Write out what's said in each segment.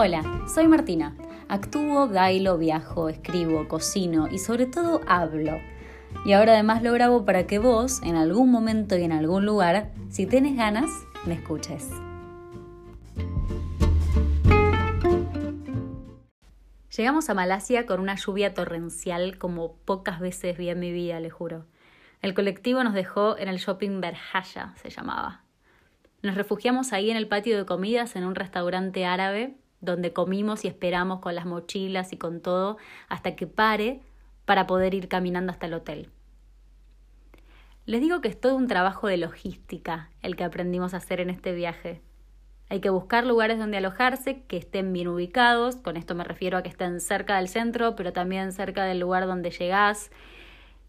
Hola, soy Martina. Actúo, bailo, viajo, escribo, cocino y sobre todo hablo. Y ahora además lo grabo para que vos, en algún momento y en algún lugar, si tenés ganas, me escuches. Llegamos a Malasia con una lluvia torrencial como pocas veces vi en mi vida, le juro. El colectivo nos dejó en el shopping Berjaya, se llamaba. Nos refugiamos ahí en el patio de comidas en un restaurante árabe donde comimos y esperamos con las mochilas y con todo hasta que pare para poder ir caminando hasta el hotel. Les digo que es todo un trabajo de logística el que aprendimos a hacer en este viaje. Hay que buscar lugares donde alojarse que estén bien ubicados, con esto me refiero a que estén cerca del centro, pero también cerca del lugar donde llegás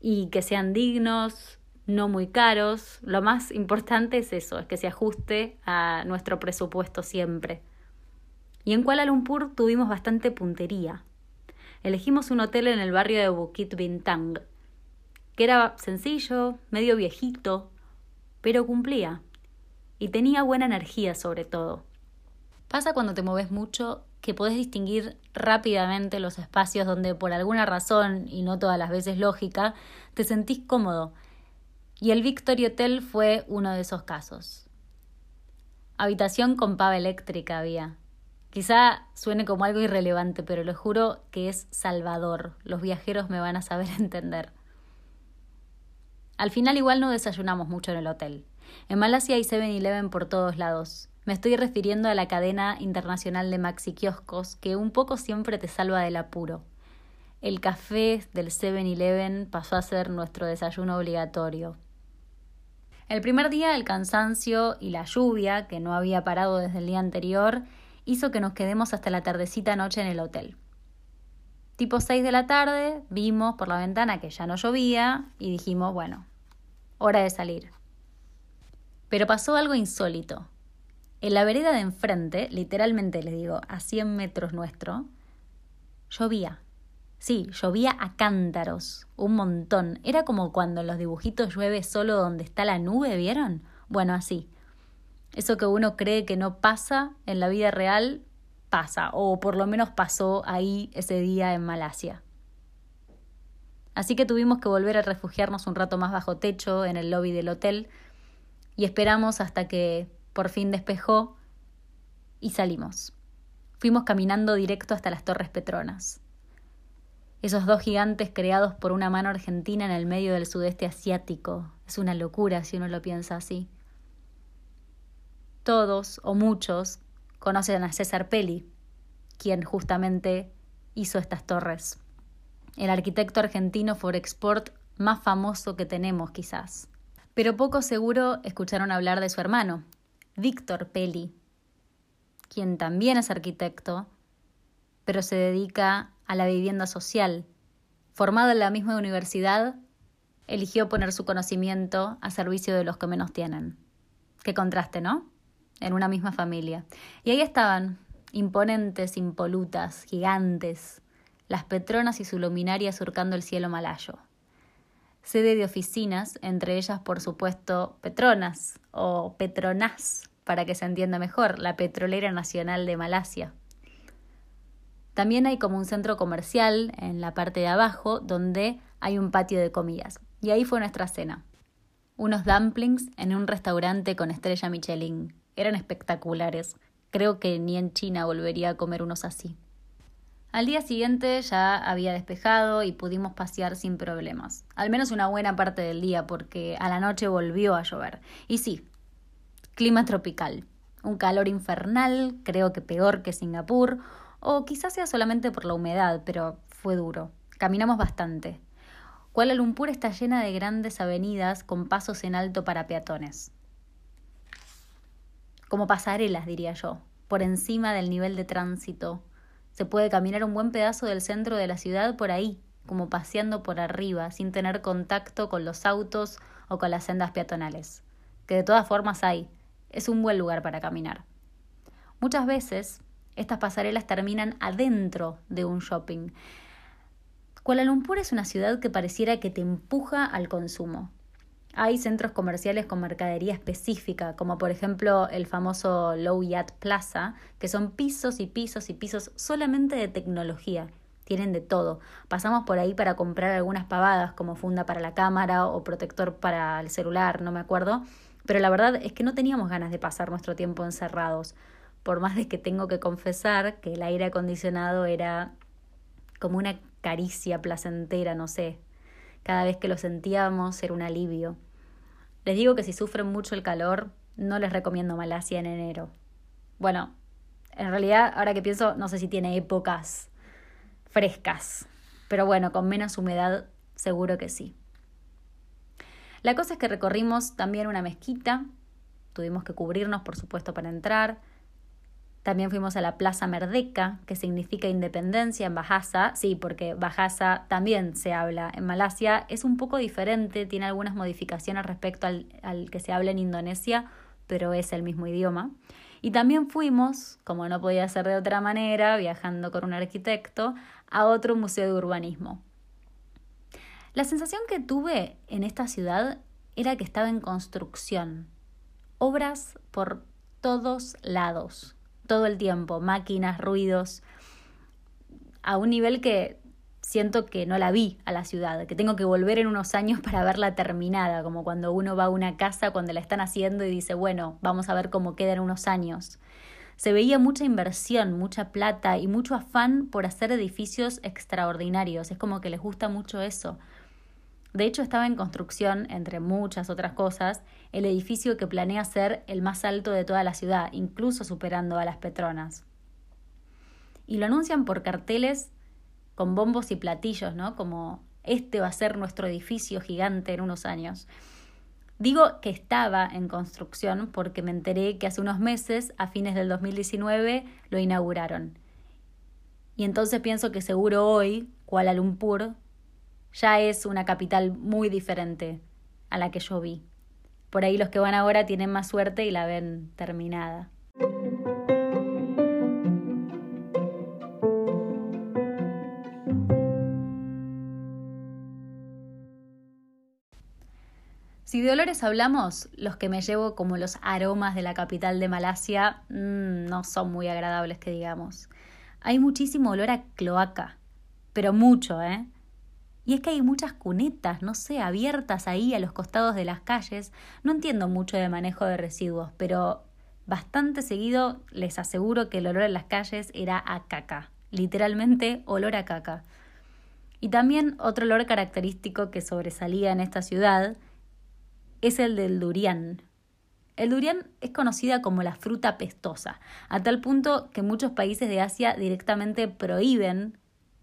y que sean dignos, no muy caros. Lo más importante es eso, es que se ajuste a nuestro presupuesto siempre. Y en Kuala Lumpur tuvimos bastante puntería. Elegimos un hotel en el barrio de Bukit Bintang, que era sencillo, medio viejito, pero cumplía. Y tenía buena energía sobre todo. Pasa cuando te mueves mucho que podés distinguir rápidamente los espacios donde por alguna razón, y no todas las veces lógica, te sentís cómodo. Y el Victory Hotel fue uno de esos casos. Habitación con pava eléctrica había, Quizá suene como algo irrelevante, pero lo juro que es salvador. Los viajeros me van a saber entender. Al final igual no desayunamos mucho en el hotel. En Malasia hay 7-Eleven por todos lados. Me estoy refiriendo a la cadena internacional de maxi kioscos que un poco siempre te salva del apuro. El café del 7-Eleven pasó a ser nuestro desayuno obligatorio. El primer día el cansancio y la lluvia, que no había parado desde el día anterior, hizo que nos quedemos hasta la tardecita noche en el hotel. Tipo 6 de la tarde, vimos por la ventana que ya no llovía y dijimos, bueno, hora de salir. Pero pasó algo insólito. En la vereda de enfrente, literalmente les digo, a 100 metros nuestro, llovía. Sí, llovía a cántaros, un montón. Era como cuando en los dibujitos llueve solo donde está la nube, ¿vieron? Bueno, así. Eso que uno cree que no pasa en la vida real, pasa, o por lo menos pasó ahí ese día en Malasia. Así que tuvimos que volver a refugiarnos un rato más bajo techo en el lobby del hotel y esperamos hasta que por fin despejó y salimos. Fuimos caminando directo hasta las Torres Petronas. Esos dos gigantes creados por una mano argentina en el medio del sudeste asiático. Es una locura si uno lo piensa así todos o muchos conocen a César Pelli, quien justamente hizo estas torres. El arquitecto argentino Forexport más famoso que tenemos quizás. Pero poco seguro escucharon hablar de su hermano, Víctor Pelli, quien también es arquitecto, pero se dedica a la vivienda social. Formado en la misma universidad, eligió poner su conocimiento a servicio de los que menos tienen. Qué contraste, ¿no? En una misma familia. Y ahí estaban, imponentes, impolutas, gigantes, las Petronas y su luminaria surcando el cielo malayo. Sede de oficinas, entre ellas, por supuesto, Petronas o Petronas, para que se entienda mejor, la Petrolera Nacional de Malasia. También hay como un centro comercial en la parte de abajo donde hay un patio de comidas. Y ahí fue nuestra cena. Unos dumplings en un restaurante con estrella Michelin eran espectaculares. Creo que ni en China volvería a comer unos así. Al día siguiente ya había despejado y pudimos pasear sin problemas. Al menos una buena parte del día porque a la noche volvió a llover. Y sí, clima tropical. Un calor infernal, creo que peor que Singapur, o quizás sea solamente por la humedad, pero fue duro. Caminamos bastante. Kuala Lumpur está llena de grandes avenidas con pasos en alto para peatones como pasarelas, diría yo, por encima del nivel de tránsito. Se puede caminar un buen pedazo del centro de la ciudad por ahí, como paseando por arriba, sin tener contacto con los autos o con las sendas peatonales, que de todas formas hay. Es un buen lugar para caminar. Muchas veces estas pasarelas terminan adentro de un shopping. Kuala Lumpur es una ciudad que pareciera que te empuja al consumo. Hay centros comerciales con mercadería específica, como por ejemplo el famoso Low Yacht Plaza, que son pisos y pisos y pisos solamente de tecnología. Tienen de todo. Pasamos por ahí para comprar algunas pavadas como funda para la cámara o protector para el celular, no me acuerdo. Pero la verdad es que no teníamos ganas de pasar nuestro tiempo encerrados. Por más de que tengo que confesar que el aire acondicionado era como una caricia placentera, no sé. Cada vez que lo sentíamos era un alivio. Les digo que si sufren mucho el calor, no les recomiendo Malasia en enero. Bueno, en realidad, ahora que pienso, no sé si tiene épocas frescas, pero bueno, con menos humedad seguro que sí. La cosa es que recorrimos también una mezquita, tuvimos que cubrirnos, por supuesto, para entrar. También fuimos a la Plaza Merdeka, que significa independencia en Bahasa. Sí, porque Bahasa también se habla en Malasia. Es un poco diferente, tiene algunas modificaciones respecto al, al que se habla en Indonesia, pero es el mismo idioma. Y también fuimos, como no podía ser de otra manera, viajando con un arquitecto, a otro museo de urbanismo. La sensación que tuve en esta ciudad era que estaba en construcción. Obras por todos lados todo el tiempo, máquinas, ruidos, a un nivel que siento que no la vi a la ciudad, que tengo que volver en unos años para verla terminada, como cuando uno va a una casa cuando la están haciendo y dice, bueno, vamos a ver cómo queda en unos años. Se veía mucha inversión, mucha plata y mucho afán por hacer edificios extraordinarios. Es como que les gusta mucho eso. De hecho, estaba en construcción, entre muchas otras cosas, el edificio que planea ser el más alto de toda la ciudad, incluso superando a las Petronas. Y lo anuncian por carteles con bombos y platillos, ¿no? Como este va a ser nuestro edificio gigante en unos años. Digo que estaba en construcción porque me enteré que hace unos meses, a fines del 2019, lo inauguraron. Y entonces pienso que seguro hoy Kuala Lumpur ya es una capital muy diferente a la que yo vi. Por ahí los que van ahora tienen más suerte y la ven terminada. Si de olores hablamos, los que me llevo como los aromas de la capital de Malasia mm, no son muy agradables que digamos. Hay muchísimo olor a cloaca, pero mucho, ¿eh? Y es que hay muchas cunetas, no sé, abiertas ahí a los costados de las calles. No entiendo mucho de manejo de residuos, pero bastante seguido les aseguro que el olor en las calles era a caca, literalmente olor a caca. Y también otro olor característico que sobresalía en esta ciudad es el del durian. El durian es conocida como la fruta pestosa, a tal punto que muchos países de Asia directamente prohíben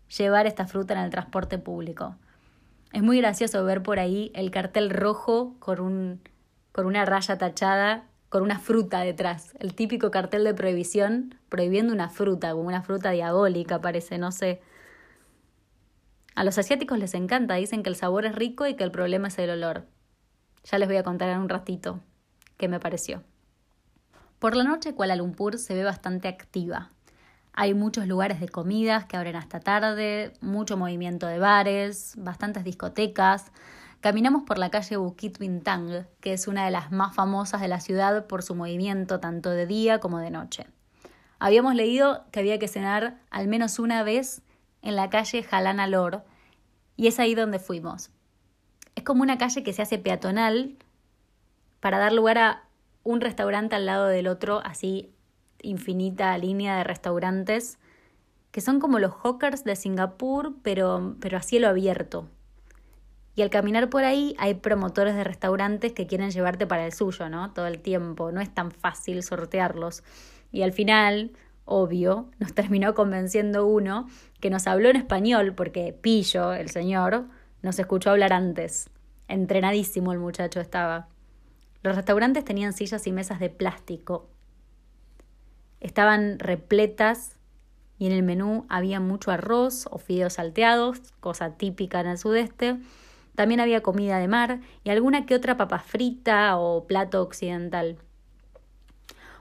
llevar esta fruta en el transporte público. Es muy gracioso ver por ahí el cartel rojo con, un, con una raya tachada, con una fruta detrás. El típico cartel de prohibición prohibiendo una fruta, como una fruta diabólica parece, no sé. A los asiáticos les encanta, dicen que el sabor es rico y que el problema es el olor. Ya les voy a contar en un ratito qué me pareció. Por la noche Kuala Lumpur se ve bastante activa. Hay muchos lugares de comidas que abren hasta tarde, mucho movimiento de bares, bastantes discotecas. Caminamos por la calle Bukit Bintang, que es una de las más famosas de la ciudad por su movimiento tanto de día como de noche. Habíamos leído que había que cenar al menos una vez en la calle Jalana Lor, y es ahí donde fuimos. Es como una calle que se hace peatonal para dar lugar a un restaurante al lado del otro, así infinita línea de restaurantes que son como los hawkers de Singapur, pero, pero a cielo abierto. Y al caminar por ahí hay promotores de restaurantes que quieren llevarte para el suyo, ¿no? Todo el tiempo, no es tan fácil sortearlos. Y al final, obvio, nos terminó convenciendo uno que nos habló en español, porque Pillo, el señor, nos escuchó hablar antes. Entrenadísimo el muchacho estaba. Los restaurantes tenían sillas y mesas de plástico, estaban repletas y en el menú había mucho arroz o fideos salteados, cosa típica en el sudeste. También había comida de mar y alguna que otra papa frita o plato occidental.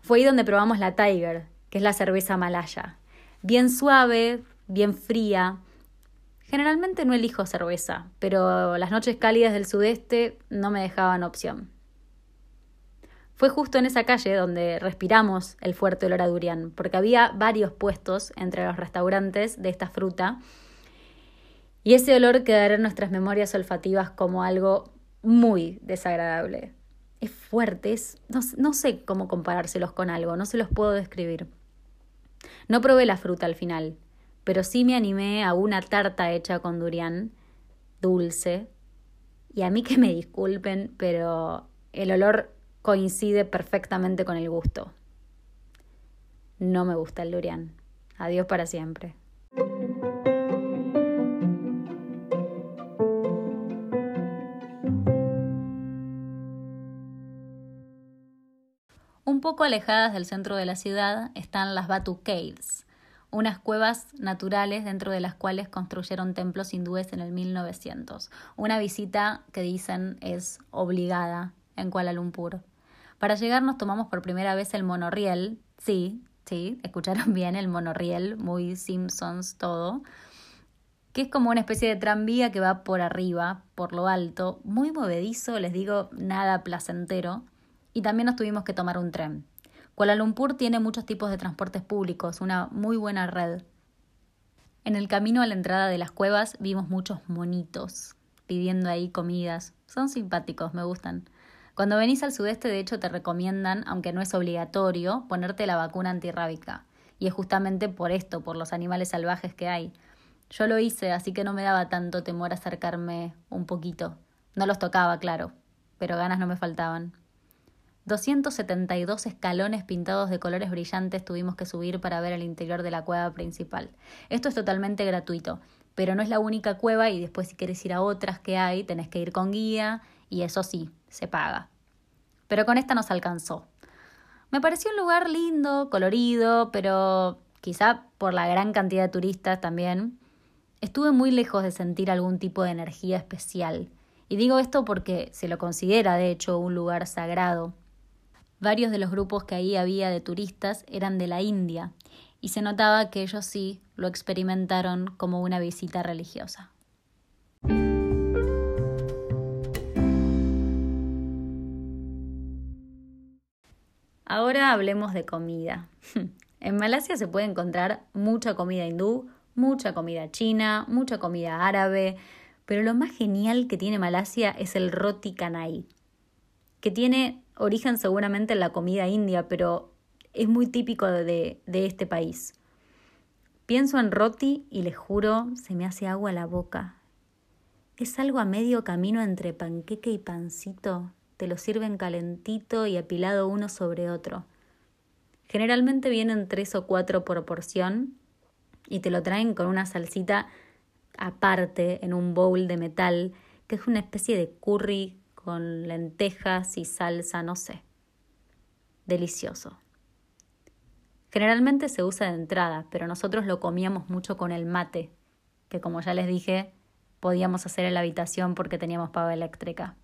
Fue ahí donde probamos la Tiger, que es la cerveza malaya. Bien suave, bien fría. Generalmente no elijo cerveza, pero las noches cálidas del sudeste no me dejaban opción. Fue justo en esa calle donde respiramos el fuerte olor a durian, porque había varios puestos entre los restaurantes de esta fruta, y ese olor quedará en nuestras memorias olfativas como algo muy desagradable. Es fuerte, es, no, sé cómo comparárselos con algo, no se los puedo describir. No probé la fruta al final, pero sí me animé a una tarta hecha con durian, dulce, y a mí que me disculpen, pero el olor coincide perfectamente con el gusto. No me gusta el durian. Adiós para siempre. Un poco alejadas del centro de la ciudad están las Batu Caves, unas cuevas naturales dentro de las cuales construyeron templos hindúes en el 1900. Una visita que dicen es obligada en Kuala Lumpur. Para llegar nos tomamos por primera vez el monorriel, sí, sí, escucharon bien el monorriel, muy Simpsons todo, que es como una especie de tranvía que va por arriba, por lo alto, muy movedizo, les digo, nada placentero, y también nos tuvimos que tomar un tren. Kuala Lumpur tiene muchos tipos de transportes públicos, una muy buena red. En el camino a la entrada de las cuevas vimos muchos monitos pidiendo ahí comidas. Son simpáticos, me gustan. Cuando venís al sudeste, de hecho, te recomiendan, aunque no es obligatorio, ponerte la vacuna antirrábica. Y es justamente por esto, por los animales salvajes que hay. Yo lo hice, así que no me daba tanto temor acercarme un poquito. No los tocaba, claro, pero ganas no me faltaban. 272 escalones pintados de colores brillantes tuvimos que subir para ver el interior de la cueva principal. Esto es totalmente gratuito, pero no es la única cueva y después si quieres ir a otras que hay, tenés que ir con guía y eso sí, se paga. Pero con esta nos alcanzó. Me pareció un lugar lindo, colorido, pero quizá por la gran cantidad de turistas también, estuve muy lejos de sentir algún tipo de energía especial. Y digo esto porque se lo considera, de hecho, un lugar sagrado. Varios de los grupos que ahí había de turistas eran de la India, y se notaba que ellos sí lo experimentaron como una visita religiosa. Ahora hablemos de comida. En Malasia se puede encontrar mucha comida hindú, mucha comida china, mucha comida árabe, pero lo más genial que tiene Malasia es el roti canai, que tiene origen seguramente en la comida india, pero es muy típico de, este país. Pienso en roti y les juro, se me hace agua la boca. Es algo a medio camino entre panqueque y pancito te lo sirven calentito y apilado uno sobre otro. Generalmente vienen tres o cuatro por porción y te lo traen con una salsita aparte en un bowl de metal, que es una especie de curry con lentejas y salsa, no sé. Delicioso. Generalmente se usa de entrada, pero nosotros lo comíamos mucho con el mate, que como ya les dije, podíamos hacer en la habitación porque teníamos pava eléctrica.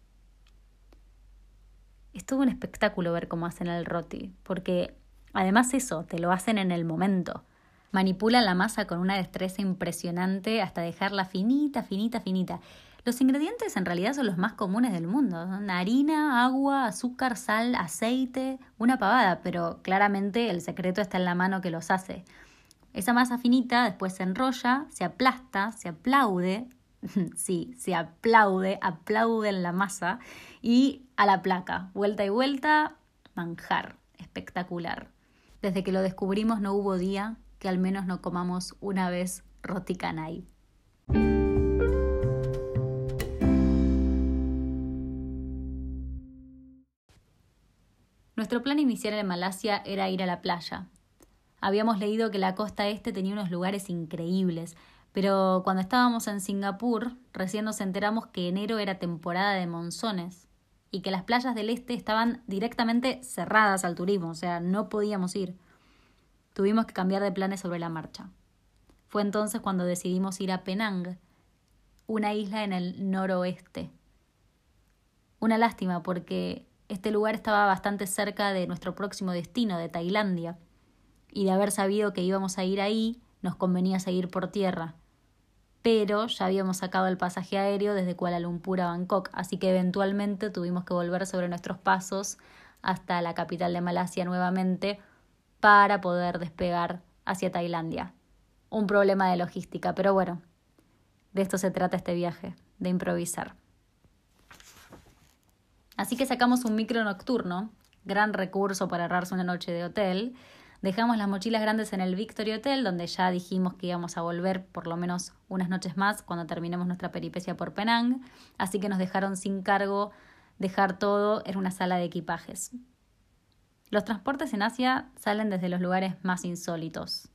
Es todo un espectáculo ver cómo hacen el roti, porque además eso, te lo hacen en el momento. Manipulan la masa con una destreza impresionante hasta dejarla finita, finita, finita. Los ingredientes en realidad son los más comunes del mundo. harina, agua, azúcar, sal, aceite, una pavada, pero claramente el secreto está en la mano que los hace. Esa masa finita después se enrolla, se aplasta, se aplaude, sí, se aplaude, aplaude en la masa y a la placa, vuelta y vuelta, manjar, espectacular. Desde que lo descubrimos no hubo día que al menos no comamos una vez roti canai. Nuestro plan inicial en Malasia era ir a la playa. Habíamos leído que la costa este tenía unos lugares increíbles, pero cuando estábamos en Singapur, recién nos enteramos que enero era temporada de monzones y que las playas del este estaban directamente cerradas al turismo, o sea, no podíamos ir. Tuvimos que cambiar de planes sobre la marcha. Fue entonces cuando decidimos ir a Penang, una isla en el noroeste. Una lástima porque este lugar estaba bastante cerca de nuestro próximo destino, de Tailandia, y de haber sabido que íbamos a ir ahí, nos convenía seguir por tierra, pero ya habíamos sacado el pasaje aéreo desde Kuala Lumpur a Bangkok, así que eventualmente tuvimos que volver sobre nuestros pasos hasta la capital de Malasia nuevamente para poder despegar hacia Tailandia. Un problema de logística, pero bueno, de esto se trata este viaje, de improvisar. Así que sacamos un micro nocturno, gran recurso para ahorrarse una noche de hotel. Dejamos las mochilas grandes en el Victory Hotel, donde ya dijimos que íbamos a volver por lo menos unas noches más cuando terminemos nuestra peripecia por Penang, así que nos dejaron sin cargo dejar todo en una sala de equipajes. Los transportes en Asia salen desde los lugares más insólitos.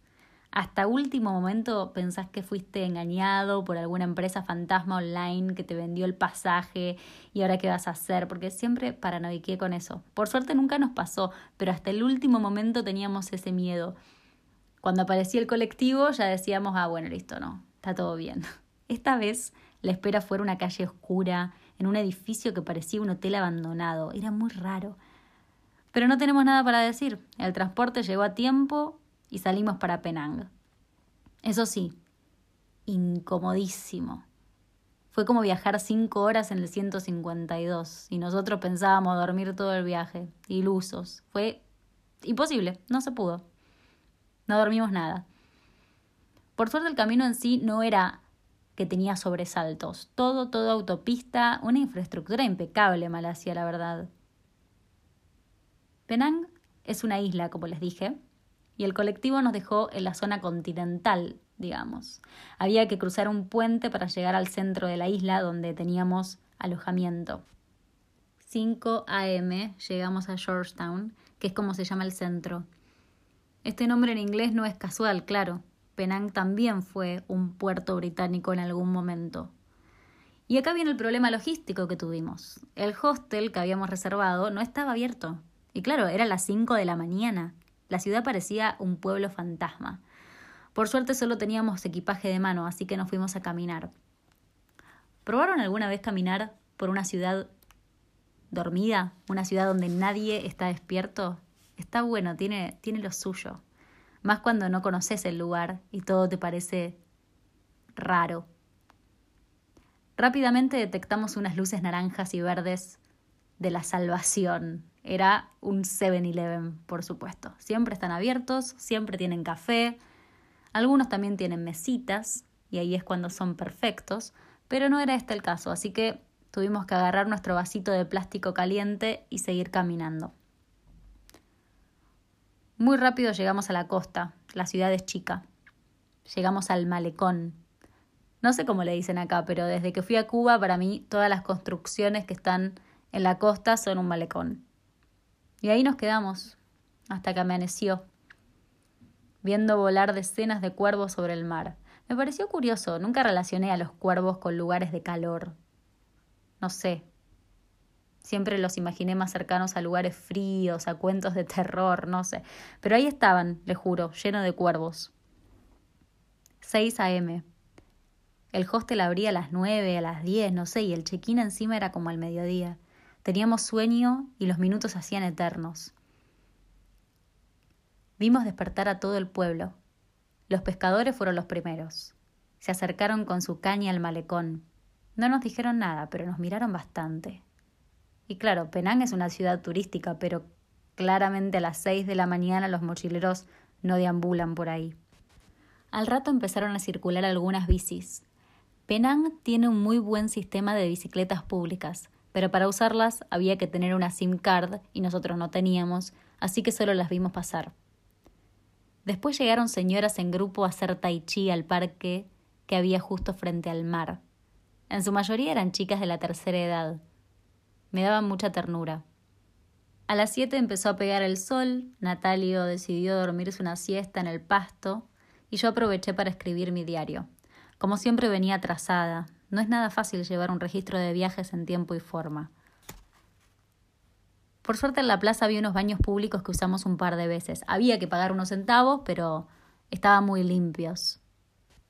Hasta último momento pensás que fuiste engañado por alguna empresa fantasma online que te vendió el pasaje y ahora qué vas a hacer, porque siempre paranoiqué con eso. Por suerte nunca nos pasó, pero hasta el último momento teníamos ese miedo. Cuando aparecía el colectivo ya decíamos, ah, bueno, listo, no, está todo bien. Esta vez la espera fue una calle oscura, en un edificio que parecía un hotel abandonado. Era muy raro. Pero no tenemos nada para decir. El transporte llegó a tiempo y salimos para Penang. Eso sí, incomodísimo. Fue como viajar cinco horas en el 152 y nosotros pensábamos dormir todo el viaje, ilusos. Fue imposible, no se pudo. No dormimos nada. Por suerte el camino en sí no era que tenía sobresaltos. Todo, todo autopista, una infraestructura impecable Malasia, la verdad. Penang es una isla, como les dije, y el colectivo nos dejó en la zona continental, digamos. Había que cruzar un puente para llegar al centro de la isla donde teníamos alojamiento. 5 a.m. llegamos a Georgetown, que es como se llama el centro. Este nombre en inglés no es casual, claro. Penang también fue un puerto británico en algún momento. Y acá viene el problema logístico que tuvimos. El hostel que habíamos reservado no estaba abierto. Y claro, era las 5 de la mañana. La ciudad parecía un pueblo fantasma. Por suerte solo teníamos equipaje de mano, así que nos fuimos a caminar. ¿Probaron alguna vez caminar por una ciudad dormida? ¿Una ciudad donde nadie está despierto? Está bueno, tiene, tiene lo suyo. Más cuando no conoces el lugar y todo te parece raro. Rápidamente detectamos unas luces naranjas y verdes de la salvación era un 7-Eleven, por supuesto. Siempre están abiertos, siempre tienen café, algunos también tienen mesitas, y ahí es cuando son perfectos, pero no era este el caso, así que tuvimos que agarrar nuestro vasito de plástico caliente y seguir caminando. Muy rápido llegamos a la costa, la ciudad es chica. Llegamos al malecón. No sé cómo le dicen acá, pero desde que fui a Cuba, para mí todas las construcciones que están en la costa son un malecón. Y ahí nos quedamos, hasta que amaneció, viendo volar decenas de cuervos sobre el mar. Me pareció curioso, nunca relacioné a los cuervos con lugares de calor. No sé. Siempre los imaginé más cercanos a lugares fríos, a cuentos de terror, no sé. Pero ahí estaban, le juro, lleno de cuervos. 6 a.m. El hostel abría a las 9, a las 10, no sé, y el check-in encima era como al mediodía. Teníamos sueño y los minutos hacían eternos. Vimos despertar a todo el pueblo. Los pescadores fueron los primeros. Se acercaron con su caña al malecón. No nos dijeron nada, pero nos miraron bastante. Y claro, Penang es una ciudad turística, pero claramente a las seis de la mañana los mochileros no deambulan por ahí. Al rato empezaron a circular algunas bicis. Penang tiene un muy buen sistema de bicicletas públicas, pero para usarlas había que tener una SIM card y nosotros no teníamos, así que solo las vimos pasar. Después llegaron señoras en grupo a hacer tai chi al parque que había justo frente al mar. En su mayoría eran chicas de la tercera edad. Me daban mucha ternura. A las siete empezó a pegar el sol, Natalio decidió dormirse una siesta en el pasto y yo aproveché para escribir mi diario. Como siempre venía atrasada, no es nada fácil llevar un registro de viajes en tiempo y forma. Por suerte en la plaza había unos baños públicos que usamos un par de veces. Había que pagar unos centavos, pero estaban muy limpios.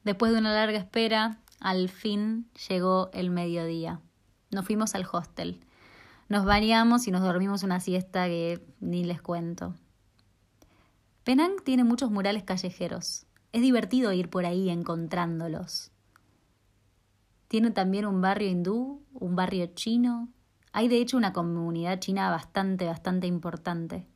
Después de una larga espera, al fin llegó el mediodía. Nos fuimos al hostel. Nos bañamos y nos dormimos una siesta que ni les cuento. Penang tiene muchos murales callejeros. Es divertido ir por ahí encontrándolos. Tiene también un barrio hindú, un barrio chino. Hay de hecho una comunidad china bastante, bastante importante.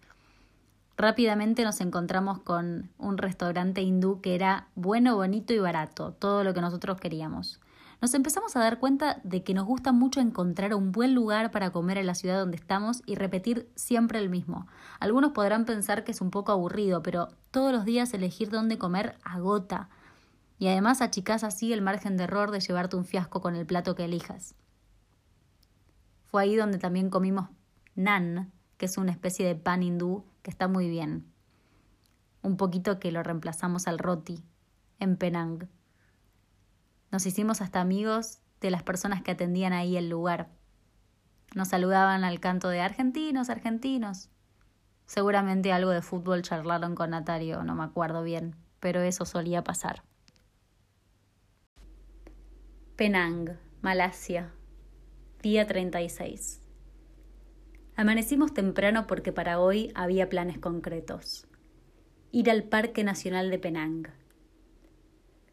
Rápidamente nos encontramos con un restaurante hindú que era bueno, bonito y barato, todo lo que nosotros queríamos. Nos empezamos a dar cuenta de que nos gusta mucho encontrar un buen lugar para comer en la ciudad donde estamos y repetir siempre el mismo. Algunos podrán pensar que es un poco aburrido, pero todos los días elegir dónde comer agota y además achicás así el margen de error de llevarte un fiasco con el plato que elijas. Fue ahí donde también comimos nan, que es una especie de pan hindú que está muy bien. Un poquito que lo reemplazamos al roti en Penang. Nos hicimos hasta amigos de las personas que atendían ahí el lugar. Nos saludaban al canto de argentinos, argentinos. Seguramente algo de fútbol charlaron con Natario, no me acuerdo bien, pero eso solía pasar. Penang, Malasia, día 36. Amanecimos temprano porque para hoy había planes concretos. Ir al Parque Nacional de Penang.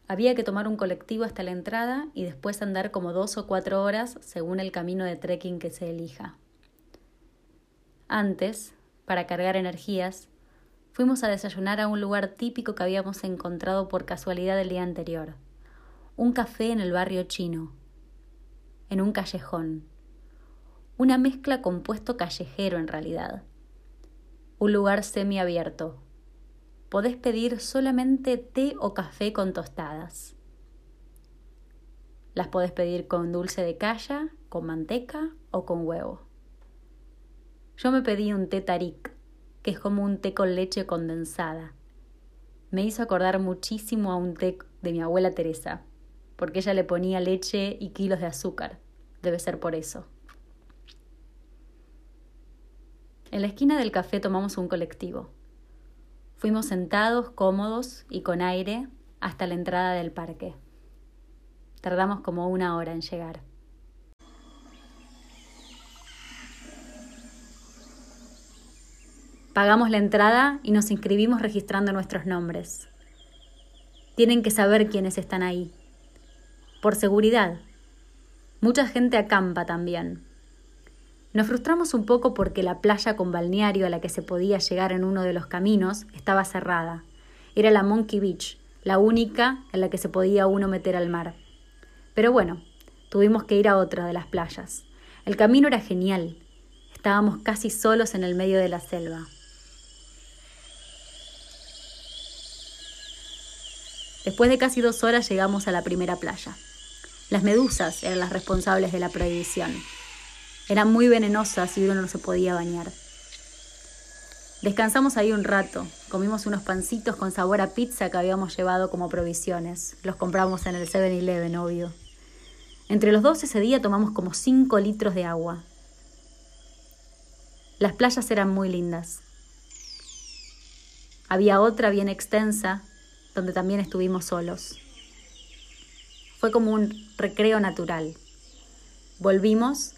Había que tomar un colectivo hasta la entrada y después andar como dos o cuatro horas según el camino de trekking que se elija. Antes, para cargar energías, fuimos a desayunar a un lugar típico que habíamos encontrado por casualidad el día anterior un café en el barrio chino, en un callejón, una mezcla compuesto callejero en realidad, un lugar semiabierto. Podés pedir solamente té o café con tostadas. Las podés pedir con dulce de calla, con manteca o con huevo. Yo me pedí un té tarik, que es como un té con leche condensada. Me hizo acordar muchísimo a un té de mi abuela Teresa porque ella le ponía leche y kilos de azúcar. Debe ser por eso. En la esquina del café tomamos un colectivo. Fuimos sentados, cómodos y con aire hasta la entrada del parque. Tardamos como una hora en llegar. Pagamos la entrada y nos inscribimos registrando nuestros nombres. Tienen que saber quiénes están ahí, por seguridad. Mucha gente acampa también. Nos frustramos un poco porque la playa con balneario a la que se podía llegar en uno de los caminos estaba cerrada. Era la Monkey Beach, la única en la que se podía uno meter al mar. Pero bueno, tuvimos que ir a otra de las playas. El camino era genial. Estábamos casi solos en el medio de la selva. Después de casi dos horas llegamos a la primera playa. Las medusas eran las responsables de la prohibición. Eran muy venenosas y uno no se podía bañar. Descansamos ahí un rato, comimos unos pancitos con sabor a pizza que habíamos llevado como provisiones. Los compramos en el 7-Eleven, obvio. Entre los dos ese día tomamos como 5 litros de agua. Las playas eran muy lindas. Había otra bien extensa, donde también estuvimos solos. Fue como un recreo natural. Volvimos,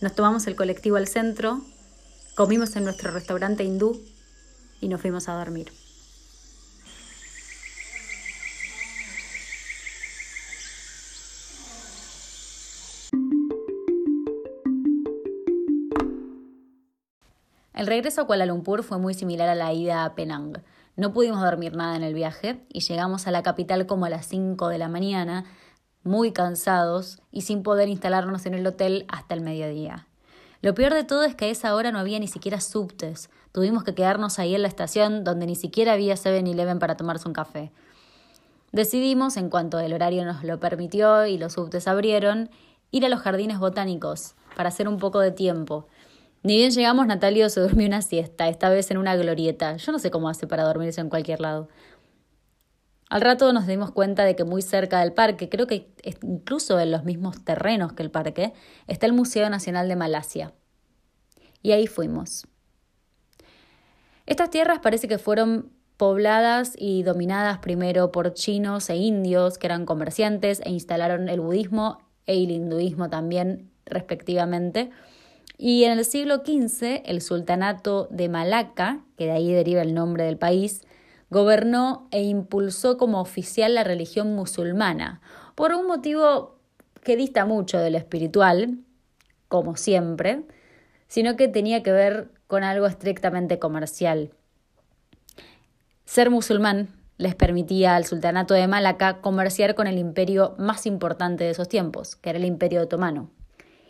nos tomamos el colectivo al centro, comimos en nuestro restaurante hindú y nos fuimos a dormir. El regreso a Kuala Lumpur fue muy similar a la ida a Penang. No pudimos dormir nada en el viaje y llegamos a la capital como a las 5 de la mañana, muy cansados y sin poder instalarnos en el hotel hasta el mediodía. Lo peor de todo es que a esa hora no había ni siquiera subtes. Tuvimos que quedarnos ahí en la estación donde ni siquiera había 7-Eleven para tomarse un café. Decidimos, en cuanto el horario nos lo permitió y los subtes abrieron, ir a los jardines botánicos para hacer un poco de tiempo. Ni bien llegamos, Natalio se durmió una siesta, esta vez en una glorieta. Yo no sé cómo hace para dormirse en cualquier lado. Al rato nos dimos cuenta de que muy cerca del parque, creo que incluso en los mismos terrenos que el parque, está el Museo Nacional de Malasia. Y ahí fuimos. Estas tierras parece que fueron pobladas y dominadas primero por chinos e indios, que eran comerciantes e instalaron el budismo e el hinduismo también, respectivamente. Y en el siglo XV, el sultanato de Malaca, que de ahí deriva el nombre del país, gobernó e impulsó como oficial la religión musulmana, por un motivo que dista mucho de lo espiritual, como siempre, sino que tenía que ver con algo estrictamente comercial. Ser musulmán les permitía al sultanato de Malaca comerciar con el imperio más importante de esos tiempos, que era el imperio otomano.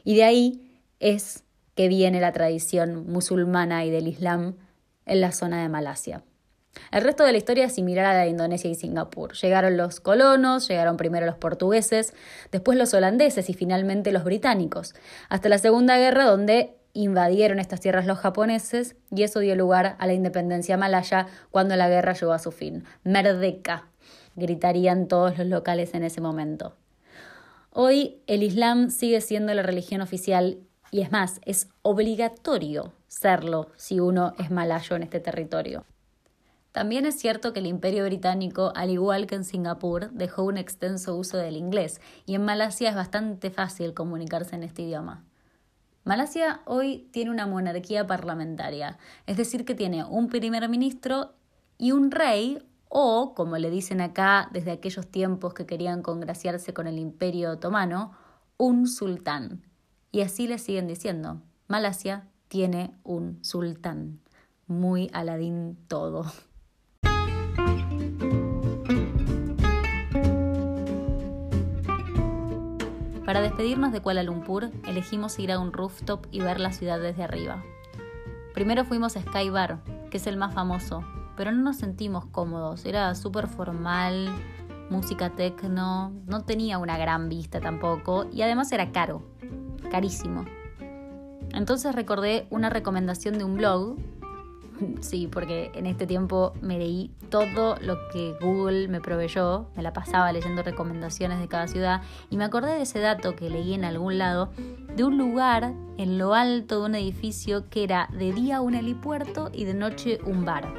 Y de ahí es que viene la tradición musulmana y del Islam en la zona de Malasia. El resto de la historia es similar a la de Indonesia y Singapur. Llegaron los colonos, llegaron primero los portugueses, después los holandeses y finalmente los británicos, hasta la Segunda Guerra donde invadieron estas tierras los japoneses y eso dio lugar a la independencia malaya cuando la guerra llegó a su fin. Merdeka, gritarían todos los locales en ese momento. Hoy el Islam sigue siendo la religión oficial y es más, es obligatorio serlo si uno es malayo en este territorio. También es cierto que el Imperio Británico, al igual que en Singapur, dejó un extenso uso del inglés y en Malasia es bastante fácil comunicarse en este idioma. Malasia hoy tiene una monarquía parlamentaria, es decir, que tiene un primer ministro y un rey o, como le dicen acá desde aquellos tiempos que querían congraciarse con el imperio otomano, un sultán. Y así le siguen diciendo, Malasia tiene un sultán. Muy aladín todo. Para despedirnos de Kuala Lumpur, elegimos ir a un rooftop y ver la ciudad desde arriba. Primero fuimos a Sky Bar, que es el más famoso, pero no nos sentimos cómodos, era súper formal, música techno, no tenía una gran vista tampoco y además era caro, carísimo. Entonces recordé una recomendación de un blog Sí, porque en este tiempo me leí todo lo que Google me proveyó, me la pasaba leyendo recomendaciones de cada ciudad y me acordé de ese dato que leí en algún lado de un lugar en lo alto de un edificio que era de día un helipuerto y de noche un bar.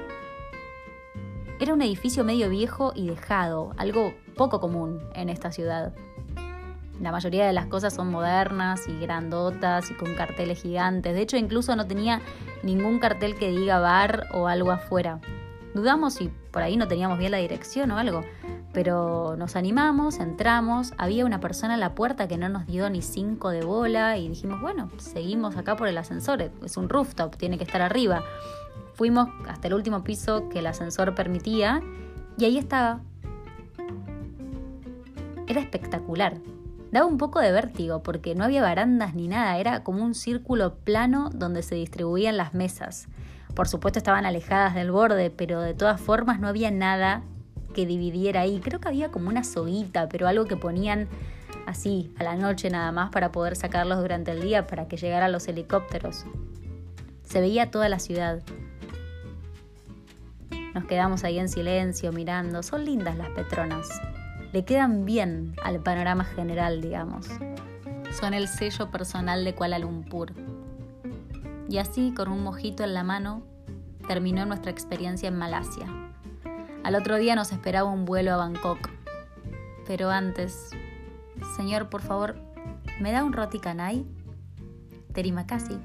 Era un edificio medio viejo y dejado, algo poco común en esta ciudad. La mayoría de las cosas son modernas y grandotas y con carteles gigantes. De hecho, incluso no tenía ningún cartel que diga bar o algo afuera. Dudamos si por ahí no teníamos bien la dirección o algo, pero nos animamos, entramos, había una persona en la puerta que no nos dio ni cinco de bola y dijimos, bueno, seguimos acá por el ascensor, es un rooftop, tiene que estar arriba. Fuimos hasta el último piso que el ascensor permitía y ahí estaba. Era espectacular. Daba un poco de vértigo porque no había barandas ni nada, era como un círculo plano donde se distribuían las mesas. Por supuesto estaban alejadas del borde, pero de todas formas no había nada que dividiera ahí. Creo que había como una soguita, pero algo que ponían así a la noche nada más para poder sacarlos durante el día para que llegaran los helicópteros. Se veía toda la ciudad. Nos quedamos ahí en silencio mirando. Son lindas las Petronas le quedan bien al panorama general, digamos. Son el sello personal de Kuala Lumpur. Y así, con un mojito en la mano, terminó nuestra experiencia en Malasia. Al otro día nos esperaba un vuelo a Bangkok. Pero antes, señor, por favor, ¿me da un roti canai? Terima kasih.